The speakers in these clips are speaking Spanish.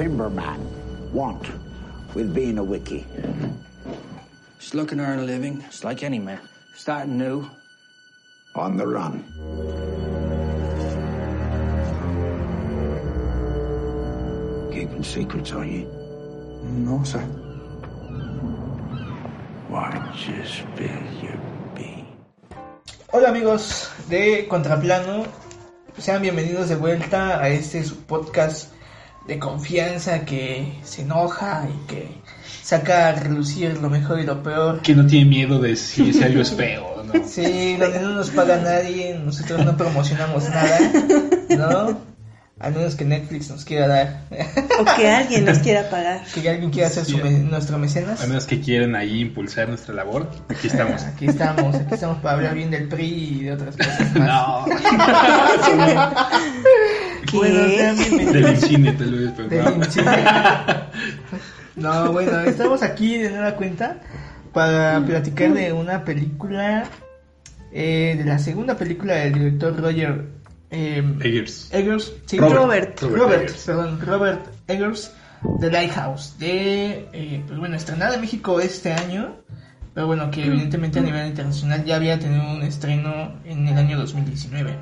timberman want with being a wiki? Just looking to earn a living, just like any man. Starting new. On the run. Keeping secrets, are you? No, sir. Watch you spill your beans. Hola amigos de Contraplano, sean bienvenidos de vuelta a este su podcast de confianza que se enoja y que saca a relucir lo mejor y lo peor. Que no tiene miedo de si, si algo es feo, ¿no? Sí, donde no nos paga nadie, nosotros no promocionamos nada, ¿no? A menos que Netflix nos quiera dar, O que alguien nos quiera pagar. que alguien quiera ser su Sí. me- nuestro mecenas. A menos que quieren ahí impulsar nuestra labor, aquí estamos. Aquí estamos, aquí estamos para hablar bien del PRI y de otras cosas más. No, ¿Qué? Bueno, sean bienvenidos. del cine tal vez, pero Del no. cine. No, bueno, estamos aquí de nueva cuenta para platicar de una película, eh, de la segunda película del director Roger eh, Eggers. Eggers, sí, Robert. Robert, Robert Eggers. perdón, Robert Eggers, The Lighthouse, de, eh, pues bueno, estrenada en México este año, pero bueno, que evidentemente a nivel internacional ya había tenido un estreno en el año 2019.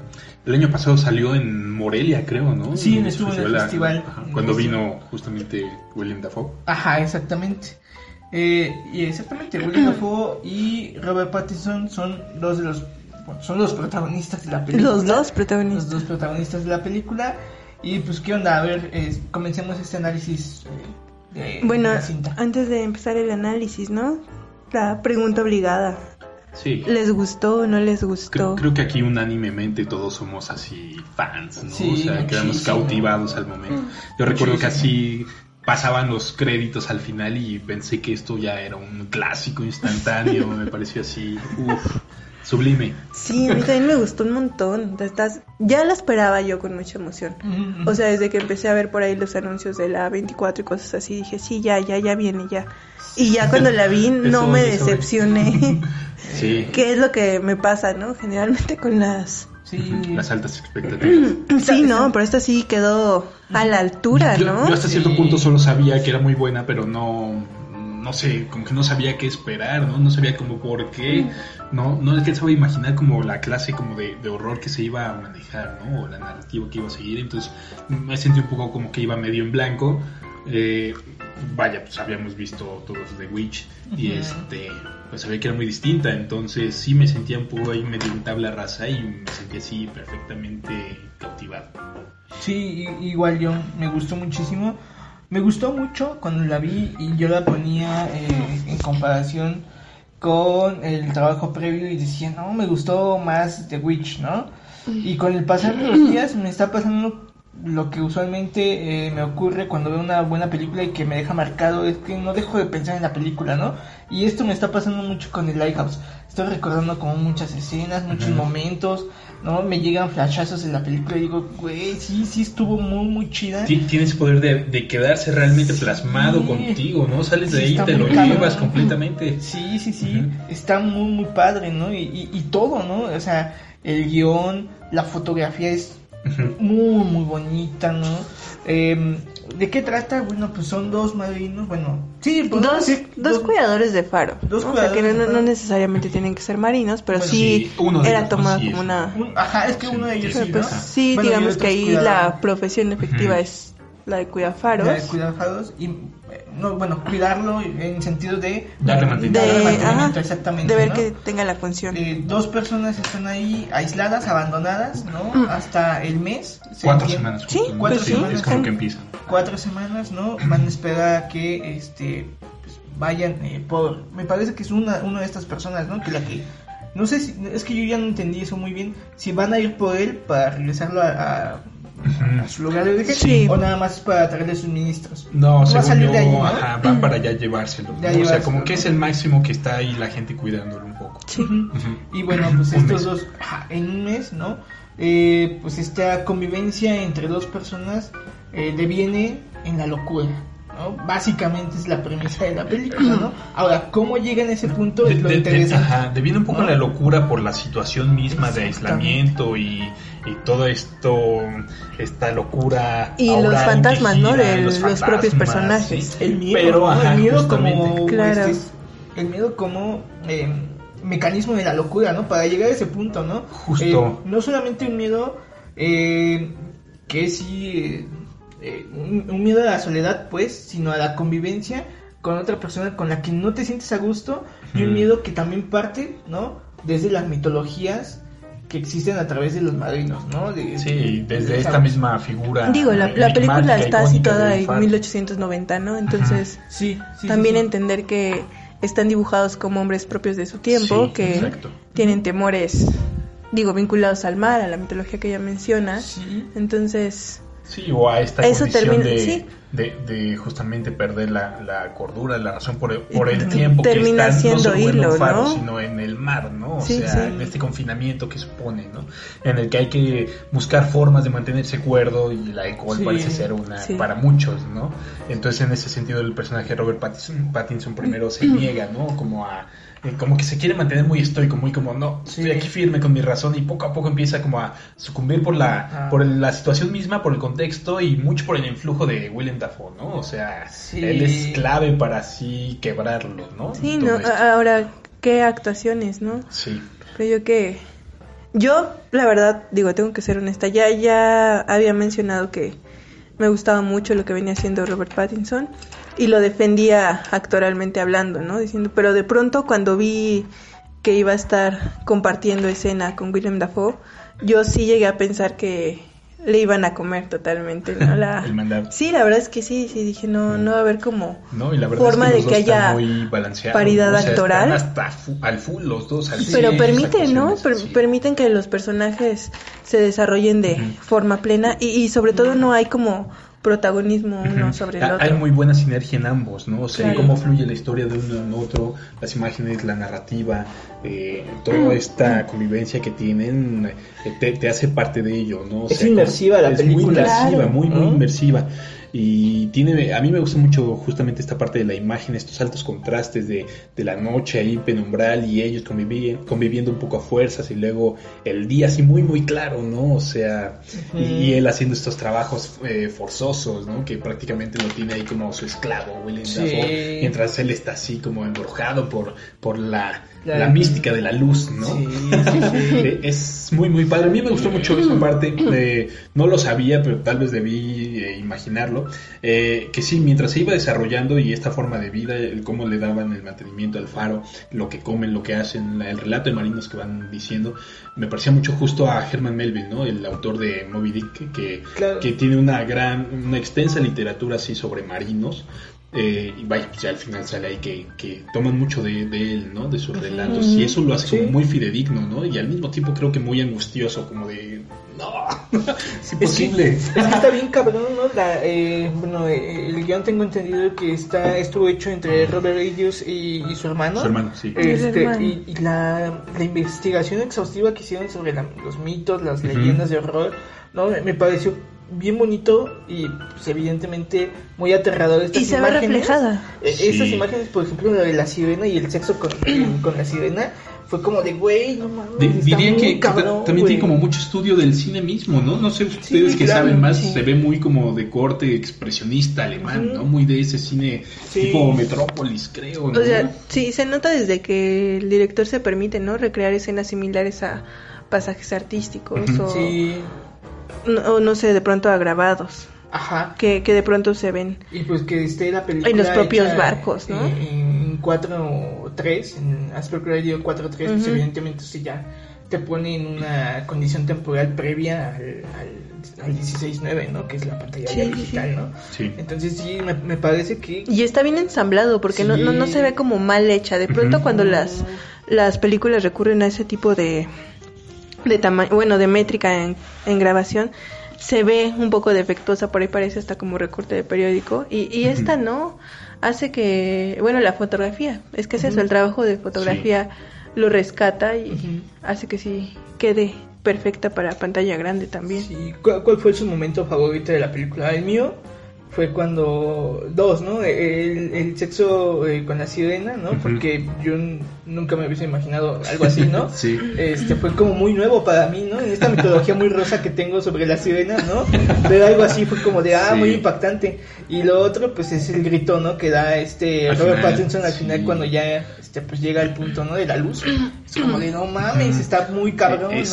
El año pasado salió en Morelia, creo, ¿no? Sí, estuvo en el festival. ajá, cuando vino justamente William Dafoe. Ajá, exactamente. Eh, y exactamente, William Dafoe y Robert Pattinson son dos de los bueno, son los protagonistas de la película. Los dos Los protagonistas. dos protagonistas de la película. Y pues, ¿qué onda? A ver, eh, comencemos este análisis eh, de, Bueno, de la cinta. antes de empezar el análisis, ¿no? La pregunta obligada. Sí. ¿Les gustó o no les gustó? Creo, creo que aquí unánimemente todos somos así fans, ¿no? Sí, o sea, quedamos cautivados al momento. Yo recuerdo que así pasaban los créditos al final y pensé que esto ya era un clásico instantáneo, me pareció así, uff, sublime. Sí, a mí también me gustó un montón. Estás... Ya la esperaba yo con mucha emoción. Ujú. O sea, desde que empecé a ver por ahí los anuncios de la 24 y cosas así, dije, sí, ya, ya, ya viene, ya. Y ya cuando la vi, no Eso, me decepcioné. Sí, ¿Qué es lo que me pasa, no? Generalmente con las... sí. las altas expectativas. Sí, no, pero esta sí quedó a la altura, Yo, ¿no? yo hasta cierto Sí. punto solo sabía que era muy buena, pero no, no sé, como que no sabía qué esperar, ¿no? No sabía como por qué, no, no alcanzaba a imaginar como la clase como de, de horror que se iba a manejar, ¿no? O la narrativa que iba a seguir, entonces me sentí un poco como que iba medio en blanco. Eh, vaya, pues habíamos visto todos The Witch y este, pues sabía que era muy distinta, entonces sí me sentía un poco ahí medio en tabla rasa y me sentía así perfectamente cautivado. Sí, igual yo, me gustó muchísimo. Me gustó mucho cuando la vi y yo la ponía eh, en comparación con el trabajo previo y decía, no, me gustó más The Witch, ¿no? Y con el pasar de los días me está pasando lo que usualmente eh, me ocurre cuando veo una buena película y que me deja marcado, es que no dejo de pensar en la película, ¿no? Y esto me está pasando mucho con el Lighthouse. Estoy recordando como muchas escenas, muchos momentos, ¿no? Me llegan flashazos en la película y digo, güey, sí, sí estuvo muy, muy chida. Ti- Tienes poder de, de quedarse realmente plasmado contigo, ¿no? Sales de ahí y te lo cabrón. llevas completamente. Sí, sí, sí, está muy, muy padre, ¿no? Y, y, y todo, ¿no? O sea, el guion, la fotografía es muy, muy bonita, ¿no? Eh, ¿De qué trata? Bueno, pues son dos marinos, bueno, sí, Dos, decir dos cuidadores de faro. Dos ¿no? O sea, que no, necesariamente tienen que ser marinos, pero Bueno, sí, sí, uno de era tomado como una... Un- ajá, es que Sí, uno de ellos sí, sí, Pero ¿no? pues sí, Bueno, digamos que ahí la profesión efectiva es la de cuidafaros. La de cuidafaros y eh, no, bueno, cuidarlo en sentido de Darle mantenimiento. de, Darle mantenimiento, ajá, exactamente. de ver ¿no? que tenga la función. Eh, dos personas están ahí aisladas, abandonadas, ¿no? Mm. Hasta el mes. Cuatro semanas. Sí, cuatro Sí, semanas. Es como que empiezan. Cuatro semanas, ¿no? Van a esperar a que este pues, vayan eh, por. Me parece que es una, una de estas personas, ¿no? Que la que. No sé si. Es que yo ya no entendí eso muy bien. Si van a ir por él para regresarlo a, a, a su lugar de origen Sí. o nada más para traerle suministros. No, a según salir yo, de ahí, ¿no? ajá, van para allá llevárselo. o sea, como que es el máximo que está ahí la gente cuidándolo un poco. Sí. Y bueno, pues estos mes. dos, ajá, en un mes, ¿no? Eh, pues esta convivencia entre dos personas eh, deviene en la locura, ¿no? Básicamente es la premisa de la película, ¿no? Ahora, ¿cómo llega en ese punto? De, Es lo de- de- interesante. ajá, deviene un poco ¿no? la locura por la situación misma de aislamiento y, y todo esto, esta locura. Y los fantasmas, ¿no? De los propios personajes. sí. El miedo, Pero, ¿no? ajá, el miedo justamente. como Claro. este, el miedo como eh, mecanismo de la locura, ¿no? Para llegar a ese punto, ¿no? Justo. Eh, no solamente un miedo eh, que sí eh, un, un miedo a la soledad, pues, sino a la convivencia con otra persona con la que no te sientes a gusto y un miedo que también parte, ¿no? Desde las mitologías que existen a través de los madrinos, ¿no? De- Sí, desde de- esta misma figura. Digo, la, la película está situada en faro. 1890, ¿no? Entonces, Sí, sí, también sí, sí. entender que están dibujados como hombres propios de su tiempo, Sí, que exacto. tienen temores, digo, vinculados al mar, a la mitología que ella menciona. Sí. Entonces, Sí, o a esta Eso condición termina- de, sí. De, de justamente perder la, la cordura, la razón por, por el tiempo Termina que está siendo no solo en un faro, ¿no? sino en el mar, ¿no? O Sí, sea, sí. en este confinamiento que supone, ¿no? En el que hay que buscar formas de mantenerse cuerdo y el alcohol Sí. parece ser una para muchos, ¿no? Entonces, en ese sentido, el personaje de Robert Pattinson, Pattinson primero se niega, ¿no? Como a eh, como que se quiere mantener muy estoico, muy como no, Sí. estoy aquí firme con mi razón y poco a poco empieza como a sucumbir por la Ajá. por la situación misma, por el contexto y mucho por el influjo de Willem Dafoe, ¿no? O sea, Sí. él es clave para así quebrarlo, ¿no? sí, Todo ¿no? esto. Ahora, ¿qué actuaciones, no? Sí. Creo yo que... Yo, la verdad, digo, tengo que ser honesta, ya, ya había mencionado que me gustaba mucho lo que venía haciendo Robert Pattinson y lo defendía actoralmente hablando, ¿no? Diciendo, pero de pronto cuando vi que iba a estar compartiendo escena con Willem Dafoe, yo sí llegué a pensar que le iban a comer totalmente, ¿no? La... El mandado. Sí, la verdad es que sí, sí, dije, no, no va a haber como No, y la forma es que de que haya muy paridad ¿no? O sea, actoral. hasta al full los dos. al pero 100 permiten, ¿no? Per- sí. Permiten que los personajes se desarrollen de forma plena y, y sobre todo no hay como protagonismo uno sobre el otro. Hay muy buena sinergia en ambos, ¿no? O sea, Claro. cómo fluye la historia de uno en otro, las imágenes, la narrativa, eh, toda esta convivencia que tienen, eh, te, te hace parte de ello, ¿no? O Es inmersiva la es muy película. inmersiva, Claro. muy, muy inmersiva. Y tiene, a mí me gusta mucho justamente esta parte de la imagen, estos altos contrastes de, de la noche ahí penumbral y ellos convivi- conviviendo un poco a fuerzas y luego el día así muy, muy claro, ¿no? O sea, y, y él haciendo estos trabajos eh, forzosos, ¿no? Que prácticamente lo tiene ahí como su esclavo, Willem Sí. Dafoe, mientras él está así como embrujado por, por la, La- la mística de la luz, ¿no? Sí, sí, sí. Eh, Es muy, muy padre. A mí me gustó mucho esa parte. eh, no lo sabía, pero tal vez debí eh, imaginarlo. Eh, que sí, mientras se iba desarrollando y esta forma de vida, el cómo le daban el mantenimiento al faro, lo que comen, lo que hacen, el relato de marinos que van diciendo, me parecía mucho justo a Herman Melville, ¿no? El autor de Moby Dick, que, Claro. que tiene una gran, una extensa literatura así sobre marinos. Eh, y vaya, pues ya al final sale ahí que, que toman mucho de, de él, ¿no? De sus relatos. Y eso lo hace Sí. como muy fidedigno, ¿no? Y al mismo tiempo creo que muy angustioso, como de... No, es imposible. Es que está bien cabrón, ¿no? La, eh, bueno, eh, el guion tengo entendido que está estuvo hecho entre Robert Eggers y, y su hermano. Su hermano, sí. Este, hermano. y y la, la investigación exhaustiva que hicieron sobre la- los mitos, las leyendas de horror, ¿no? Me, me pareció bien bonito y pues, evidentemente muy aterrador estas y se ve imágenes. reflejada. Eh, Sí. Estas imágenes, por ejemplo, de la sirena y el sexo con, con la sirena, fue como de, güey, no mames. Está diría muy que, cabrón, también tiene güey". como mucho estudio del cine mismo, ¿no? No sé ustedes que claro, saben más, sí. se ve muy como de corte expresionista alemán. ¿no? Muy de ese cine Sí. tipo Metrópolis, creo, ¿no? O sea, sí, se nota desde que el director se permite, ¿no? Recrear escenas similares a pasajes artísticos o, Sí, no, o no sé, de pronto a grabados. Ajá. que, que de pronto se ven. Y pues que esté la película. En los propios barcos, ¿no? En 4.3, en Aspect Radio 4.3, pues Ujú. evidentemente sí ya te pone en una condición temporal previa al, al, al 16.9, ¿no? Que es la pantalla Sí, digital, sí. ¿no? Sí. Entonces sí, me, me parece que... Y está bien ensamblado porque no, no, no se ve como mal hecha. De pronto cuando las, las películas recurren a ese tipo de, de tamaño, bueno, de métrica en, en grabación, se ve un poco defectuosa, por ahí parece hasta como recorte de periódico. Y, y esta no, hace que, bueno, la fotografía, es que es eso, el trabajo de fotografía lo rescata y hace que sí quede perfecta para pantalla grande también. Sí, ¿Cuál, cuál fue su momento favorito de la película? El mío fue cuando dos, ¿no? El, el sexo eh, con la sirena, ¿no? Porque yo nunca me hubiese imaginado algo así, ¿no? Sí. Este fue como muy nuevo para mí, ¿no? En esta mitología muy rosa que tengo sobre la sirena, ¿no? Ver algo así fue como de, ah, Sí. muy impactante. Y lo otro, pues es el grito, ¿no? Que da este Al Robert final, Pattinson al sí. final cuando ya, este, pues llega al punto, ¿no? De la luz. Es como de, no mames, está muy cabrón, ¿no?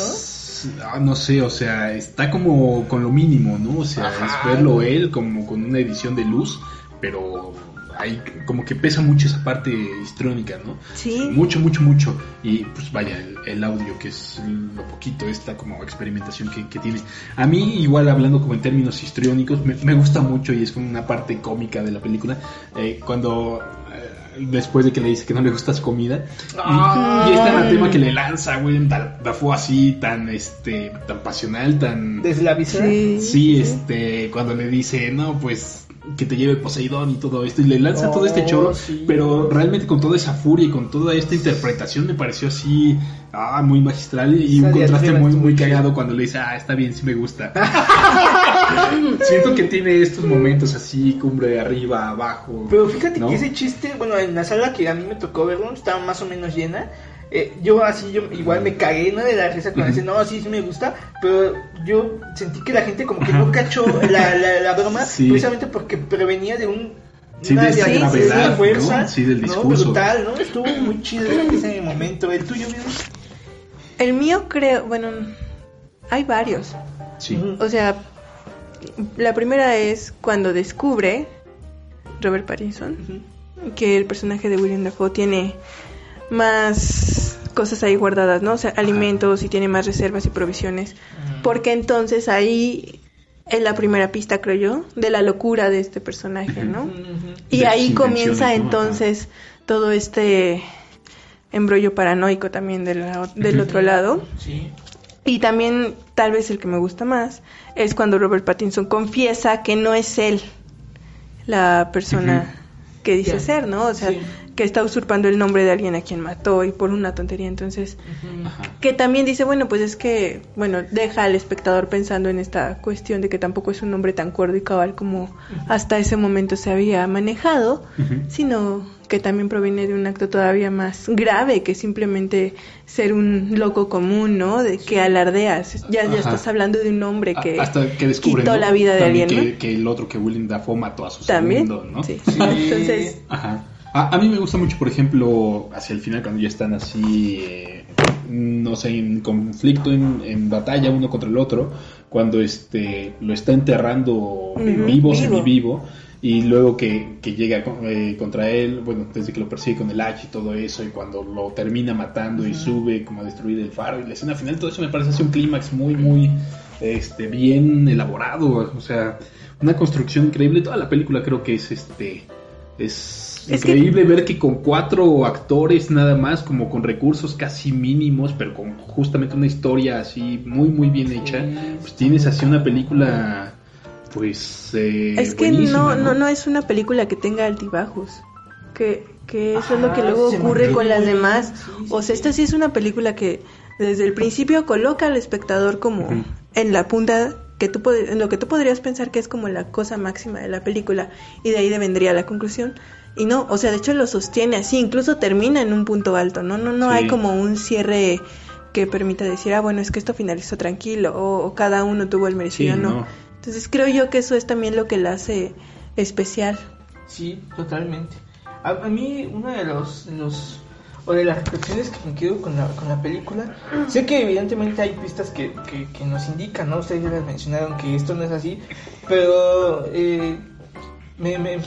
Es- ah, no sé, o sea, está como con lo mínimo, ¿no? O sea, Ajá. es verlo él como con una edición de luz, pero hay como que pesa mucho esa parte histriónica, ¿no? Sí. Mucho, mucho, mucho. Y pues vaya, el, el audio, que es lo poquito, esta como experimentación que, que tiene. A mí, igual hablando como en términos histriónicos, me, me gusta mucho y es como una parte cómica de la película. eh, cuando eh, después de que le dice que no le gusta su comida. Y, Ah. y este anatema que le lanza, güey, tan, tan- fue así, tan, este, tan pasional, tan... Desde la visera. Sí. Sí, este, cuando le dice, no, pues que te lleve Poseidón y todo esto, y le lanza todo este Oh, choro, sí. pero realmente con toda esa furia y con toda esta interpretación me pareció así, ah, muy magistral y un contraste muy, muy cagado cuando le dice, ah, está bien, sí me gusta. Siento que tiene estos momentos así, cumbre arriba, abajo. Pero fíjate ¿no? que ese chiste, bueno, en la sala que a mí me tocó verlo, estaba más o menos llena. Eh, yo así, yo igual me cagué, ¿no? De la risa cuando dice, no, sí, sí me gusta. Pero yo sentí que la gente como que no cachó la, la, la broma, Sí. precisamente porque prevenía de un... Sí, una de esta gravedad, de fuerza, ¿no? Sí, del ¿no? discurso. Brutal, ¿no? Estuvo muy chido ese momento. ¿El tuyo, amigo? El mío creo, bueno, hay varios. Sí. O sea, la primera es cuando descubre Robert Pattinson que el personaje de William Dafoe tiene más cosas ahí guardadas, ¿no? O sea, alimentos y tiene más reservas y provisiones. Porque entonces ahí es la primera pista, creo yo, de la locura de este personaje, ¿no? Y De ahí comienza entonces todo este embrollo paranoico también la- del otro lado. Sí. Y también, tal vez el que me gusta más, es cuando Robert Pattinson confiesa que no es él la persona que dice ser, ¿no? O sea, Sí. Que está usurpando el nombre de alguien a quien mató y por una tontería. Entonces, que también dice, bueno, pues es que, bueno, deja al espectador pensando en esta cuestión de que tampoco es un nombre tan cuerdo y cabal como hasta ese momento se había manejado, sino que también proviene de un acto todavía más grave que simplemente ser un loco común, ¿no? De que alardeas. Ya, ya estás hablando de un hombre que, A- Hasta que descubre quitó ¿no? la vida de alguien, que, ¿no? que el otro que William Dafoe mató a su También. segundo, ¿no? Sí. Sí. Entonces, Ajá. A, a mí me gusta mucho, por ejemplo, hacia el final cuando ya están así, eh, no sé, en conflicto, en, en batalla uno contra el otro, cuando este lo está enterrando vivo, vivo. semivivo, y luego que, que llega eh, contra él, bueno, desde que lo persigue con el hacha y todo eso, y cuando lo termina matando y sube como a destruir el faro, y la escena final, todo eso me parece así un clímax muy, muy este, bien elaborado, o sea, una construcción increíble. Toda la película creo que es este es, Es que- increíble ver que con cuatro actores nada más, como con recursos casi mínimos, pero con justamente una historia así muy muy bien hecha, pues tienes así una película pues eh, es que no, no, no es una película que tenga altibajos. Que, que eso es lo que luego ocurre con las demás. sí, sí, o sea, esta sí es una película que desde el principio coloca al espectador como en la punta que tú en lo que tú podrías pensar que es como la cosa máxima de la película y de ahí de vendría la conclusión. Y no, o sea, de hecho lo sostiene así, incluso termina en un punto alto, ¿no? No, no Sí. hay como un cierre que permita decir, ah, bueno, es que esto finalizó tranquilo o, o cada uno tuvo el merecido, Sí, no. no. Entonces creo yo que eso es también lo que la hace especial. Sí, totalmente. A, a mí uno de los, los o de las reflexiones que me quedo con la, con la película. Sé que evidentemente hay pistas que, que, nos indican, ¿no? Ustedes ya les mencionaron que esto no es así, pero eh, me-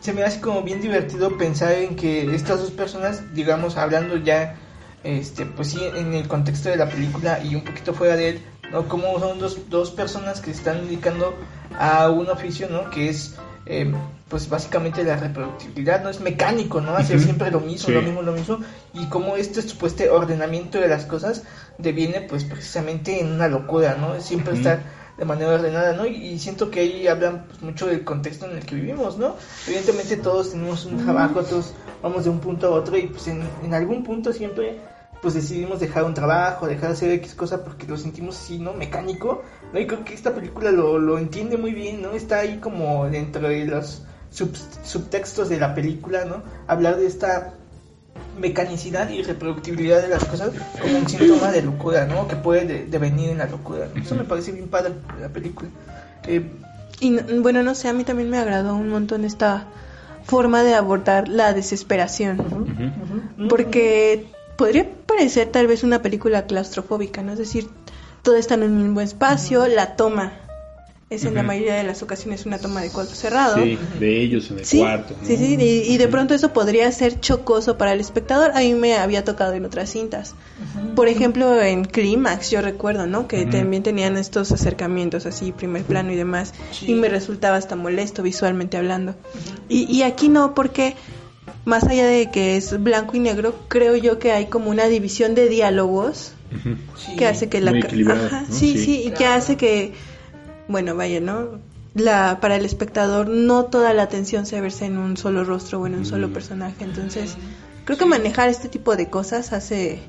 se me hace como bien divertido pensar en que estas dos personas, digamos, hablando ya, este, pues sí, en el contexto de la película y un poquito fuera de él, ¿no? Como son dos, dos personas que se están dedicando a un oficio, ¿no? Que es, eh, pues básicamente la reproductibilidad, ¿no? Es mecánico, ¿no? Hacer siempre lo mismo, Sí. lo mismo, lo mismo. Y como este supuesto ordenamiento de las cosas deviene, pues precisamente en una locura, ¿no? Siempre Ujú. estar de manera ordenada, ¿no? Y, siento que ahí hablan pues, mucho del contexto en el que vivimos, ¿no? Evidentemente todos tenemos un trabajo, todos vamos de un punto a otro y pues en, en algún punto siempre pues decidimos dejar un trabajo, dejar de hacer X cosa porque lo sentimos así, ¿no? Mecánico, ¿no? Y creo que esta película lo, lo entiende muy bien, ¿no? Está ahí como dentro de los sub- subtextos de la película, ¿no? Hablar de esta mecanicidad y reproductibilidad de las cosas como un síntoma de locura, ¿no? Que puede de- devenir en la locura. ¿no? Eso me parece bien padre de la película. Eh, Y no- bueno, no sé, a mí también me agradó un montón esta forma de abordar la desesperación. Porque podría parecer tal vez una película claustrofóbica, ¿no? Es decir, todo está en un mismo espacio, la toma es en la mayoría de las ocasiones una toma de cuadro cerrado. Sí, de ellos en el Sí, cuarto. ¿no? sí, sí, y, y de pronto eso podría ser chocoso para el espectador. A mí me había tocado en otras cintas. Por ejemplo, en Clímax, yo recuerdo, ¿no? Que también tenían estos acercamientos así, primer plano y demás. Sí. Y me resultaba hasta molesto visualmente hablando. y, y aquí no, porque más allá de que es blanco y negro, creo yo que hay como una división de diálogos sí. que hace que la Ajá, ¿no? sí, Sí. sí, y que hace que bueno vaya no la para el espectador no toda la atención se verse en un solo rostro o en un solo Mm. personaje entonces creo que manejar este tipo de cosas hace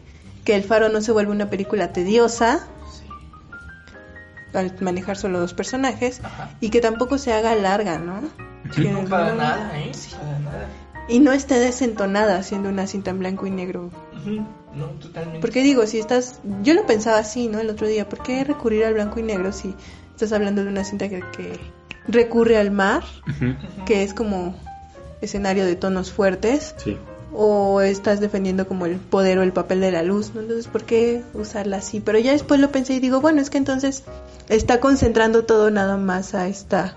que el faro no se vuelva una película tediosa al manejar solo dos personajes Ajá. y que tampoco se haga larga no Que No, para no- nada, ¿eh? Para nada. y no esté desentonada siendo una cinta en blanco y negro Ujú. No, totalmente. Porque digo, si estás, yo lo pensaba así, ¿no? El otro día, ¿por qué recurrir al blanco y negro si estás hablando de una cinta que, que recurre al mar, que es como escenario de tonos fuertes, Sí. o estás defendiendo como el poder o el papel de la luz, ¿no? Entonces, ¿por qué usarla así? Pero ya después lo pensé y digo, bueno, es que entonces está concentrando todo nada más a esta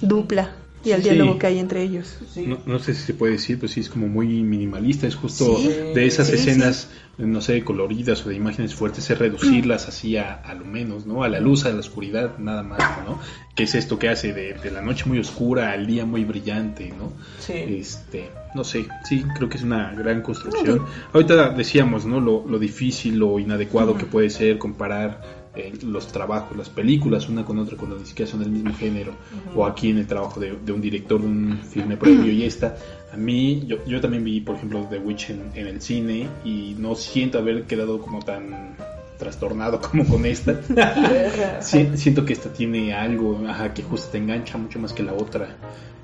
dupla y al Sí. diálogo que hay entre ellos. Sí. No, no sé si se puede decir, pero sí es como muy minimalista. Es justo Sí. de esas Sí, escenas, no sé, coloridas o de imágenes fuertes, es reducirlas así a, a lo menos, ¿no? A la luz, a la oscuridad, nada más, ¿no? Que es esto que hace de, de la noche muy oscura al día muy brillante, ¿no? Sí. Este, no sé, sí, creo que es una gran construcción. Ahorita decíamos, ¿no? Lo, lo difícil, lo inadecuado que puede ser comparar eh, los trabajos, las películas, una con otra, cuando ni siquiera son del mismo género, o aquí en el trabajo de, de un director de un filme previo y esta. A mí, yo, yo también vi, por ejemplo, The Witch en, en el cine y no siento haber quedado como tan trastornado como con esta. Sí, siento que esta tiene algo ajá, que justo te engancha mucho más que la otra.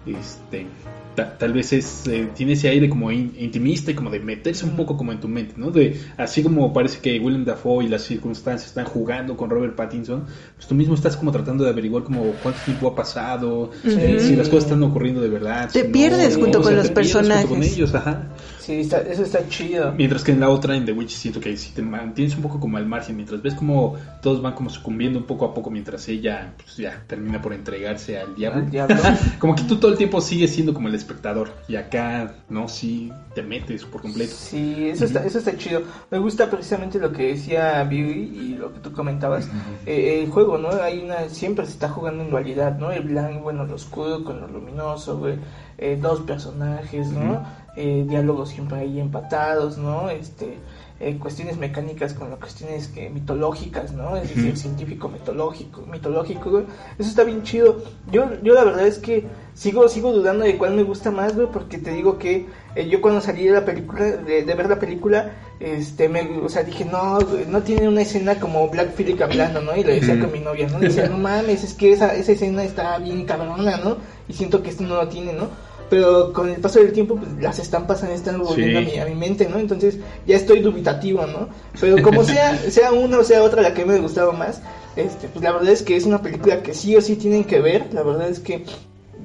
Este, ta- tal vez es eh, tiene ese aire como in- intimista y como de meterse un poco como en tu mente, ¿no? De así como parece que Willem Dafoe y las circunstancias están jugando con Robert Pattinson, pues tú mismo estás como tratando de averiguar como cuánto tiempo ha pasado, eh, si las cosas están ocurriendo de verdad. Te si no, pierdes junto o con sea, los pierdes junto con personajes. ellos, ajá. Sí, está- eso está chido. Mientras que en la otra, en The Witch, siento que si te mantienes un poco como al margen, mientras ves como todos van como sucumbiendo un poco a poco, mientras ella pues ya termina por entregarse al diablo. Al diablo. como que tú todo el tiempo sigues siendo como el espectador. Y acá, no, sí te metes por completo. Sí, eso está, eso está chido. Me gusta precisamente lo que decía Billy y lo que tú comentabas. Eh, el juego, ¿no? Hay una, siempre se está jugando en dualidad, ¿no? El blanco, bueno, lo oscuro con lo luminoso, güey. Eh, dos personajes, ¿no? Eh, diálogos siempre ahí empatados, ¿no? Este, eh, cuestiones mecánicas con las cuestiones que, mitológicas, ¿no? Es decir, científico mitológico, mitológico, güey. Eso está bien chido. Yo, yo la verdad es que sigo, sigo dudando de cuál me gusta más, güey, porque te digo que eh, yo cuando salí de la película, de, de ver la película, este, me, o sea, dije, no, güey, no tiene una escena como Black Phillip hablando, ¿no? Y le decía con mi novia, ¿no? Le decía, no mames, es que esa, esa escena está bien cabrona, ¿no? Y siento que esto no lo tiene, ¿no? Pero con el paso del tiempo, pues las estampas han estado volviendo Sí. a, mi, a mi mente, ¿no? Entonces ya estoy dubitativo, ¿no? Pero como sea, sea una o sea otra la que me ha gustado más, este, pues la verdad es que es una película que sí o sí tienen que ver. La verdad es que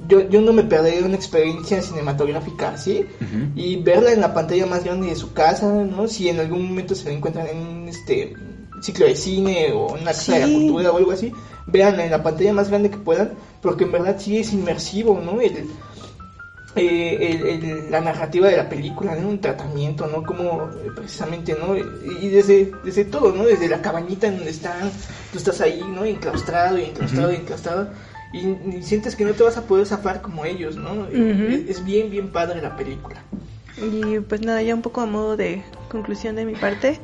yo, yo no me perdería una experiencia cinematográfica así Ujú. y verla en la pantalla más grande de su casa, ¿no? Si en algún momento se la encuentran en un este, ciclo de cine o en una casa de la Sí. cultura o algo así, véanla en la pantalla más grande que puedan, porque en verdad sí es inmersivo, ¿no? El, eh, el- el- la narrativa de la película, ¿no? Un tratamiento, ¿no? Como eh, precisamente, ¿no? Y desde, desde todo, ¿no? Desde la cabañita en donde están, tú estás ahí, ¿no? Enclaustrado y enclaustrado y enclaustrado. Y, y sientes que no te vas a poder zafar como ellos, ¿no? Ujú. es, es bien, bien padre la película. Y pues nada, ya un poco a modo de conclusión de mi parte.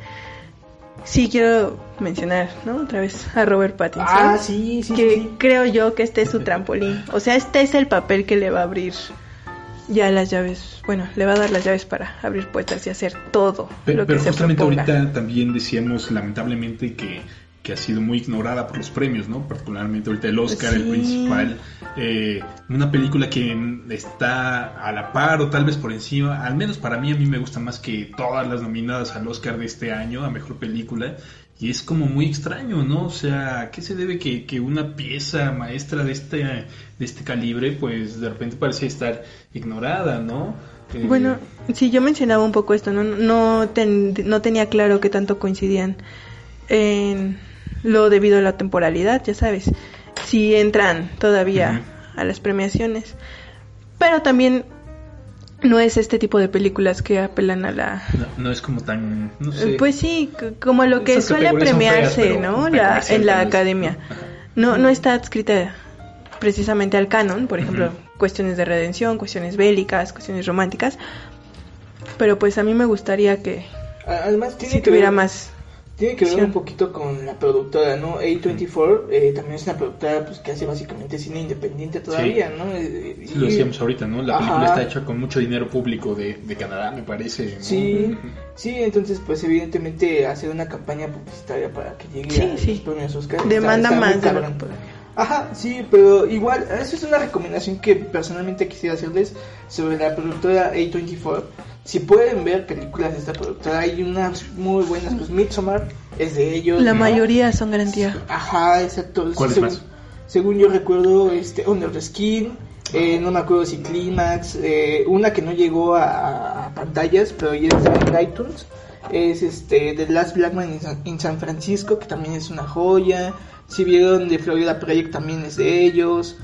Sí quiero mencionar, ¿no? Otra vez a Robert Pattinson. Ah, sí, sí, que sí. creo yo que este es su trampolín. O sea, este es el papel que le va a abrir ya las llaves. Bueno, le va a dar las llaves para abrir puertas y hacer todo Pero, lo que pero se justamente proponga. ahorita también decíamos lamentablemente que, que ha sido muy ignorada por los premios, ¿no? Particularmente ahorita el Oscar, el principal. eh, una película que está a la par o tal vez por encima, al menos para mí, a mí me gusta más que todas las nominadas al Oscar de este año, a Mejor Película. Y es como muy extraño, ¿no? O sea, ¿a qué se debe que, que una pieza maestra de este, de este calibre, pues de repente parece estar ignorada, ¿no? Eh, Bueno, sí, yo mencionaba un poco esto, no, no, ten- no tenía claro que tanto coincidían en lo debido a la temporalidad, ya sabes, si entran todavía a las premiaciones, pero también no es este tipo de películas que apelan a la... No, no es como tan. No sé. Pues sí, como lo que Esas suele feas, premiarse, ¿no? La, en la academia. Ajá. No, no está adscrita precisamente al canon, por ejemplo, cuestiones de redención, cuestiones bélicas, cuestiones románticas. Pero pues a mí me gustaría que Además, tiene si que tuviera ver- más. Tiene que ver Sí. un poquito con la productora, ¿no? A24 eh, también es una productora pues, que hace básicamente cine independiente todavía, ¿no? Eh, Sí, lo y- decíamos ahorita, ¿no? La película está hecha con mucho dinero público de, de Canadá, me parece. ¿no? Sí, sí, entonces pues evidentemente hacer una campaña publicitaria para que llegue a los premios Oscar. Demanda está- más de lo. Ajá, sí, pero igual, esa es una recomendación que personalmente quisiera hacerles sobre la productora A24. Si pueden ver películas de esta productora, hay unas muy buenas, pues Midsommar es de ellos. La ¿no? mayoría son garantía. Ajá, exacto. ¿Cuáles según, más? según yo recuerdo, este, Under the Skin, eh, no me acuerdo si Climax, eh, una que no llegó a, a pantallas, pero ya está en iTunes, es este, The Last Black Man in San, in San Francisco, que también es una joya. Si vieron de Florida Project, también es de ellos.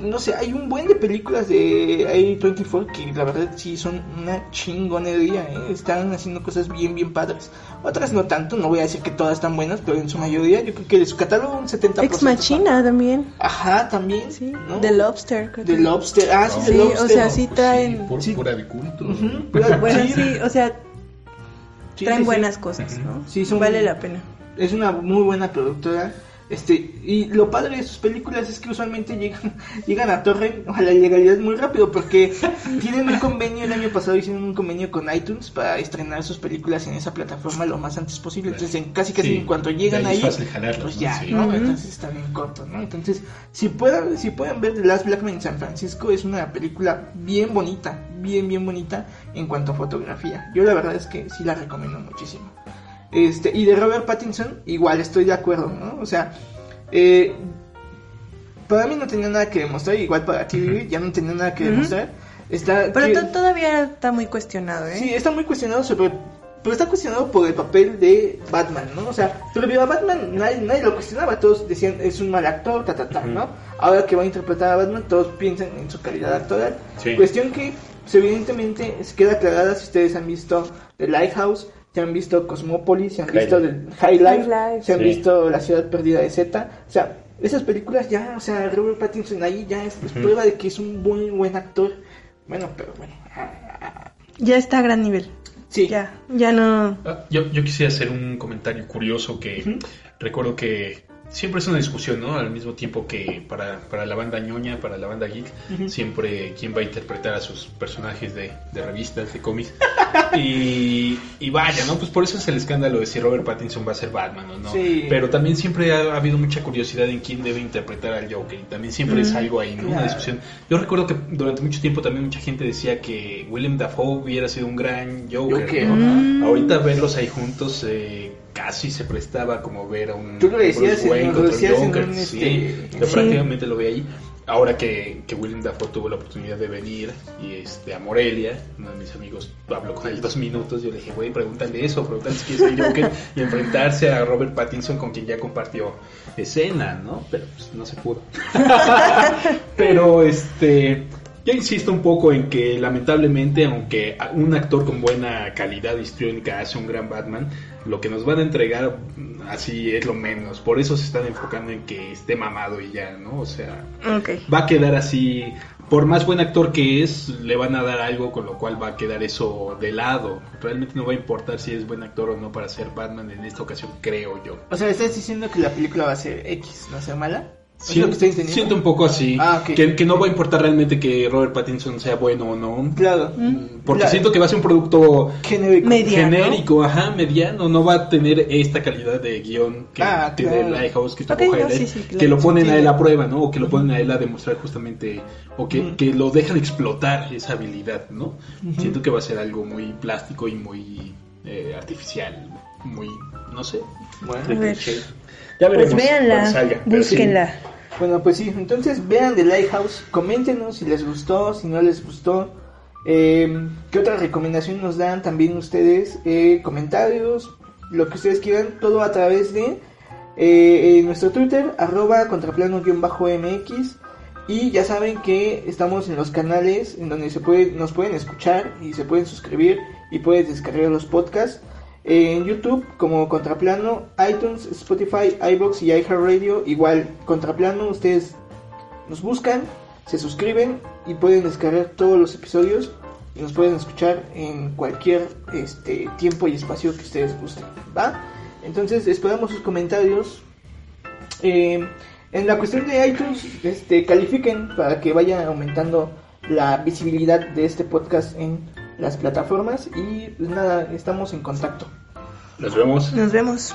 No sé, hay un buen de películas de A24 que la verdad sí son una chingonería, ¿eh? están haciendo cosas bien, bien padres. Otras no tanto, no voy a decir que todas están buenas, pero en su mayoría yo creo que de su catálogo un 70%. Ex Machina también. Ajá, también. Sí. ¿no? The Lobster. creo The que- Lobster. Ah, sí, Sí, The Lobster. o sea, sí traen... Sí. Pura de culto. Ujú, pero- Bueno, sí, sí, o sea, sí, traen sí, sí. buenas cosas, ¿no? Sí, son- Vale la pena. Es una muy buena productora. Este, y lo padre de sus películas es que usualmente llegan, llegan a torre a la legalidad muy rápido porque tienen un convenio, el año pasado hicieron un convenio con iTunes para estrenar sus películas en esa plataforma lo más antes posible. Entonces, en, casi casi Sí, en cuanto llegan ahí ahí, es fácil jalarlas, pues ¿no? ya, Sí. ¿no? Ujú. Entonces está bien corto, ¿no? Entonces, si pueden, si pueden ver The Last Black Man en San Francisco, es una película bien bonita, bien, bien bonita en cuanto a fotografía. Yo la verdad es que sí la recomiendo muchísimo. Este, y de Robert Pattinson, igual estoy de acuerdo, ¿no? O sea, eh, para mí no tenía nada que demostrar, igual para ti, Vivi, ya no tenía nada que demostrar. Está, Pero que- todavía está muy cuestionado, ¿eh? Sí, está muy cuestionado sobre. Pero está cuestionado por el papel de Batman, ¿no? O sea, pero a Batman nadie, nadie lo cuestionaba, todos decían es un mal actor, ta, ta, ta, ¿no? Ahora que va a interpretar a Batman, todos piensan en su calidad actoral. Sí. Cuestión que, pues, evidentemente, se queda aclarada si ustedes han visto The Lighthouse, se han visto Cosmopolis, se han High visto Life. High Life, High Life. se han Sí. visto La Ciudad Perdida de Z. O sea, esas películas ya, o sea, Robert Pattinson ahí ya es, es prueba de que es un muy buen actor. Bueno, pero bueno. ah, ah, Ya está a gran nivel. Sí. Ya, ya no... Ah, Yo, yo quisiera hacer un comentario curioso que recuerdo que siempre es una discusión, ¿no? Al mismo tiempo que para, para la banda ñoña, para la banda geek, siempre quién va a interpretar a sus personajes de, de revistas, de cómics. y, y vaya, ¿no? Pues por eso es el escándalo de si Robert Pattinson va a ser Batman o no. Sí. Pero también siempre ha, ha habido mucha curiosidad en quién debe interpretar al Joker. Y también siempre es algo ahí, ¿no? Una discusión. Yo recuerdo que durante mucho tiempo también mucha gente decía que Willem Dafoe hubiera sido un gran Joker, Joker, ¿no? Mm. Ahorita verlos ahí juntos eh, casi se prestaba como ver a un Tú lo decías Wayne lo decías en sí, este, yo prácticamente lo veía ahí. ahora que, que Willem Dafoe tuvo la oportunidad de venir y este, a Morelia, uno de mis amigos habló con él dos minutos, yo le dije, güey, pregúntale eso, pregúntale si quiere ser Joker y enfrentarse a Robert Pattinson con quien ya compartió escena, ¿no? Pero pues no se pudo. Pero este... Yo insisto un poco en que lamentablemente, aunque un actor con buena calidad histriónica hace un gran Batman, lo que nos van a entregar mm, así es lo menos. Por eso se están enfocando en que esté mamado y ya, ¿no? O sea, va a quedar así. Por más buen actor que es, le van a dar algo con lo cual va a quedar eso de lado. Realmente no va a importar si es buen actor o no para ser Batman en esta ocasión, creo yo. O sea, ¿estás diciendo que la película va a ser X, no sea mala? ¿Es Siento, siento un poco así. Ah, ok. que, que no va a importar realmente que Robert Pattinson sea bueno o no. Claro. Porque La- siento que va a ser un producto Genérico. Mediano. genérico, ajá, mediano, no va a tener esta calidad de guion que Ah, tiene claro. Lighthouse, que Ok, tuvo no, sí, sí, claro. que lo ponen a él a prueba, ¿no? O que lo ponen a él a demostrar justamente, o que, que lo dejan explotar esa habilidad, ¿no? Siento que va a ser algo muy plástico y muy eh, artificial, muy, no sé. Bueno. Ya veremos Pues véanla, salga, pero sí. Bueno, pues sí, entonces vean The Lighthouse, coméntenos si les gustó, si no les gustó, eh, qué otra recomendación nos dan también ustedes, eh, comentarios, lo que ustedes quieran, todo a través de eh, nuestro Twitter, arroba contraplano-mx, y ya saben que estamos en los canales en donde se puede, nos pueden escuchar y se pueden suscribir y puedes descargar los podcasts. En YouTube como Contraplano, iTunes, Spotify, iBox y iHeartRadio. Igual Contraplano, ustedes nos buscan, se suscriben y pueden descargar todos los episodios y nos pueden escuchar en cualquier este tiempo y espacio que ustedes gusten, ¿va? Entonces esperamos sus comentarios. Eh, en la cuestión de iTunes, este, califiquen para que vaya aumentando la visibilidad de este podcast en las plataformas y pues nada, estamos en contacto. Nos vemos. Nos vemos.